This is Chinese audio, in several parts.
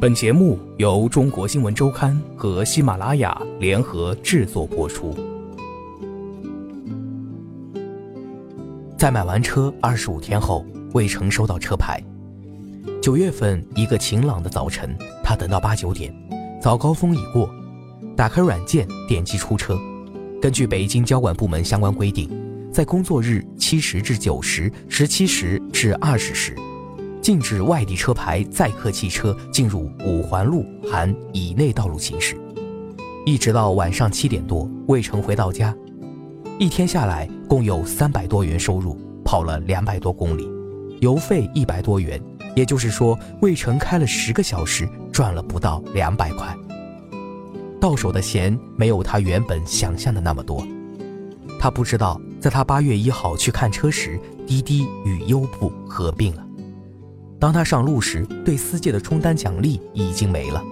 本节目由中国新闻周刊和喜马拉雅联合制作播出。在买完车二十五天后，魏成收到车牌。九月份一个晴朗的早晨，他等到八九点，早高峰已过，打开软件，点击出车。根据北京交管部门相关规定，在工作日七时至九时、十七时至二十时。禁止外地车牌载客汽车进入五环路含以内道路行驶，一直到晚上七点多，魏成回到家，一天下来共有三百多元收入，跑了两百多公里，油费一百多元，也就是说，魏成开了十个小时，赚了不到两百块。到手的钱没有他原本想象的那么多，他不知道，在他八月一号去看车时，滴滴与优步合并了。当他上路时，对司机的充单奖励已经没了，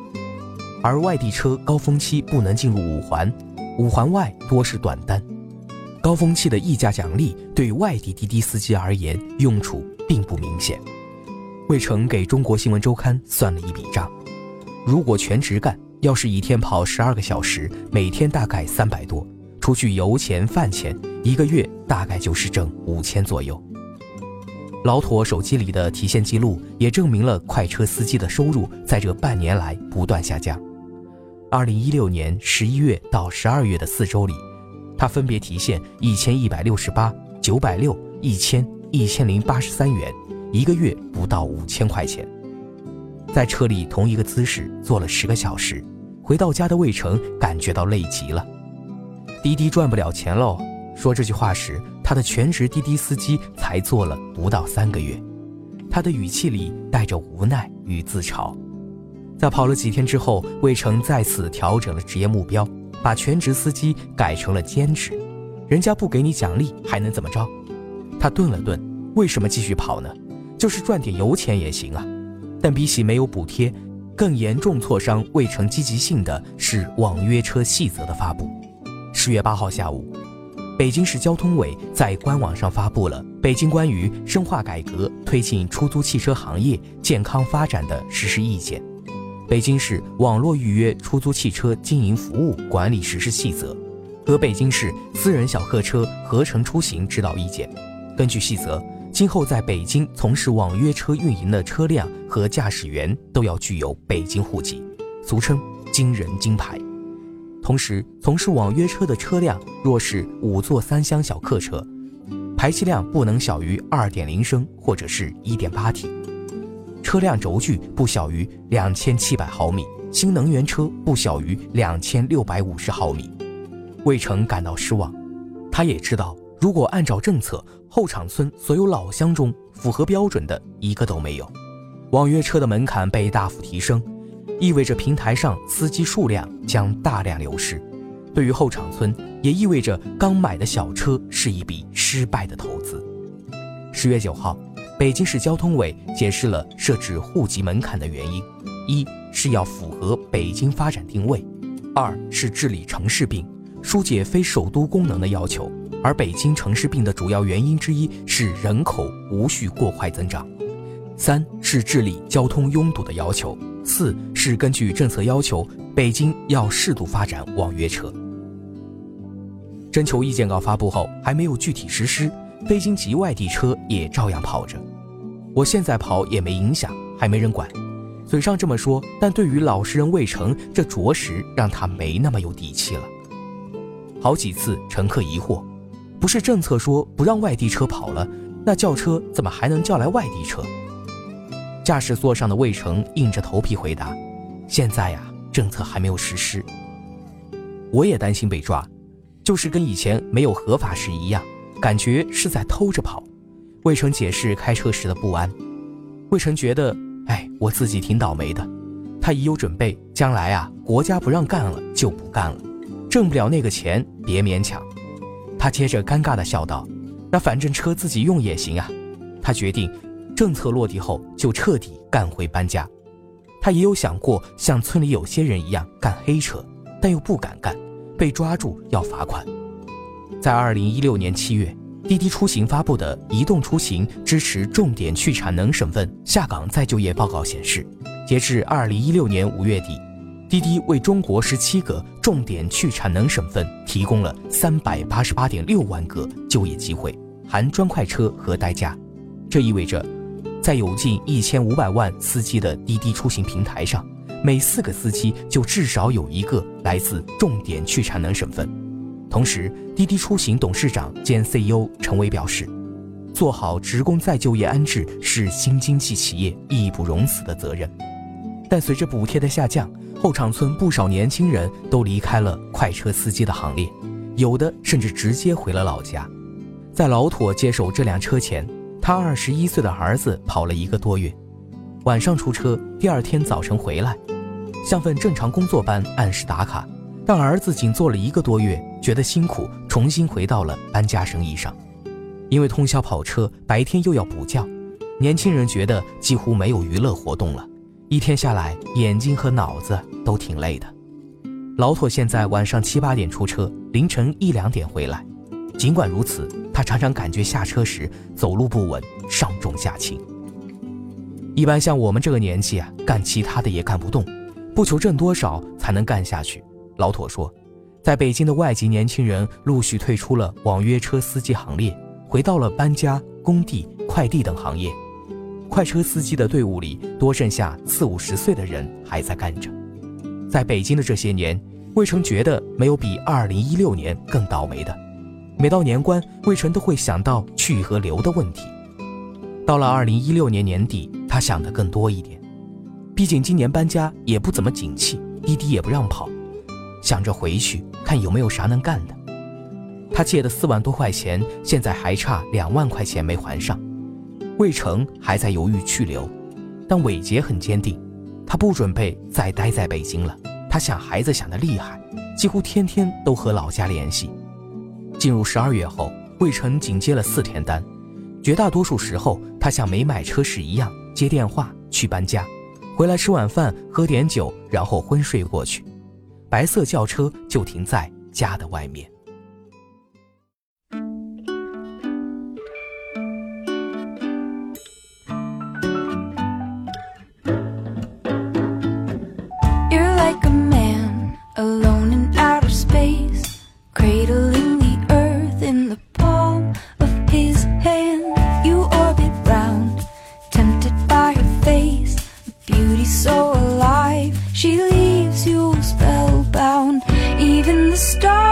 而外地车高峰期不能进入五环，五环外多是短单，高峰期的溢价奖励对外地滴滴司机而言用处并不明显。魏成给中国新闻周刊算了一笔账，如果全职干，要是一天跑十二个小时，每天大概三百多，除去油钱饭钱，一个月大概就是挣五千左右。老妥手机里的提现记录也证明了快车司机的收入在这半年来不断下降。二零一六年十一月到十二月的四周里，他分别提现一千一百六十八、九百六、一千、一千零八十三元，一个月不到五千块钱。在车里同一个姿势坐了十个小时，回到家的魏成感觉到累极了。滴滴赚不了钱喽。说这句话时，他的全职滴滴司机才做了不到三个月，他的语气里带着无奈与自嘲。在跑了几天之后，魏成再次调整了职业目标，把全职司机改成了兼职。人家不给你奖励，还能怎么着？他顿了顿，为什么继续跑呢？就是赚点油钱也行啊。但比起没有补贴，更严重挫伤魏成积极性的是网约车细则的发布。十月八号下午。北京市交通委在官网上发布了《北京关于深化改革推进出租汽车行业健康发展的实施意见》《北京市网络预约出租汽车经营服务管理实施细则》和《北京市私人小客车合乘出行指导意见》。根据细则，今后在北京从事网约车运营的车辆和驾驶员都要具有北京户籍，俗称“京人京牌”。同时，从事网约车的车辆若是五座三厢小客车，排气量不能小于二点零升或者是一点八 T，车辆轴距不小于两千七百毫米，新能源车不小于两千六百五十毫米。魏成感到失望，他也知道，如果按照政策，后场村所有老乡中符合标准的一个都没有，网约车的门槛被大幅提升。意味着平台上司机数量将大量流失，对于后场村也意味着刚买的小车是一笔失败的投资。十月九号，北京市交通委解释了设置户籍门槛的原因：一是要符合北京发展定位；二是治理城市病，疏解非首都功能的要求。而北京城市病的主要原因之一是人口无序过快增长；三是治理交通拥堵的要求。四是根据政策要求，北京要适度发展网约车。征求意见稿发布后，还没有具体实施，非京籍外地车也照样跑着。我现在跑也没影响，还没人管。嘴上这么说，但对于老实人魏成，这着实让他没那么有底气了。好几次乘客疑惑，不是政策说不让外地车跑了，那叫车怎么还能叫来外地车？驾驶座上的魏成硬着头皮回答：“现在呀，政策还没有实施。我也担心被抓，就是跟以前没有合法时一样，感觉是在偷着跑。”魏成解释开车时的不安。魏成觉得，哎，我自己挺倒霉的。他已有准备，将来啊，国家不让干了就不干了，挣不了那个钱别勉强。他接着尴尬地笑道：“那反正车自己用也行啊。”他决定。政策落地后，就彻底干回搬家。他也有想过像村里有些人一样干黑车，但又不敢干，被抓住要罚款。在二零一六年七月，滴滴出行发布的《移动出行支持重点去产能省份下岗再就业报告》显示，截至二零一六年五月底，滴滴为中国十七个重点去产能省份提供了三百八十八点六万个就业机会，含专快车和代驾。这意味着，在有近一千五百万司机的滴滴出行平台上，每四个司机就至少有一个来自重点去产能省份。同时，滴滴出行董事长兼 CEO 陈伟表示。做好职工再就业安置是新经济企业义不容辞的责任，但随着补贴的下降，后场村不少年轻人都离开了快车司机的行列，有的甚至直接回了老家。在老妥接手这辆车前，他二十一岁的儿子跑了一个多月，晚上出车，第二天早晨回来，像份正常工作般按时打卡。但儿子仅做了一个多月，觉得辛苦，重新回到了搬家生意上。因为通宵跑车，白天又要补觉，年轻人觉得几乎没有娱乐活动了。一天下来，眼睛和脑子都挺累的。老妥现在晚上七八点出车，凌晨一两点回来。尽管如此，他常常感觉下车时走路不稳，上重下轻。一般像我们这个年纪啊，干其他的也干不动，不求挣多少才能干下去。老妥说，在北京的外籍年轻人陆续退出了网约车司机行列。回到了搬家、工地、快递等行业，快车司机的队伍里多剩下四五十岁的人还在干着。在北京的这些年，魏成觉得没有比二零一六年更倒霉的。每到年关，魏晨都会想到去和留的问题。到了二零一六年年底，他想的更多一点，毕竟今年搬家也不怎么景气，滴滴也不让跑，想着回去看有没有啥能干的。他借的四万多块钱，现在还差两万块钱没还上。魏成还在犹豫去留，但伟杰很坚定，他不准备再待在北京了。他想孩子想得厉害，几乎天天都和老家联系。进入十二月后，魏晨仅接了四天单，绝大多数时候他像没买车时一样接电话去搬家，回来吃晚饭喝点酒，然后昏睡过去。白色轿车就停在家的外面。stars.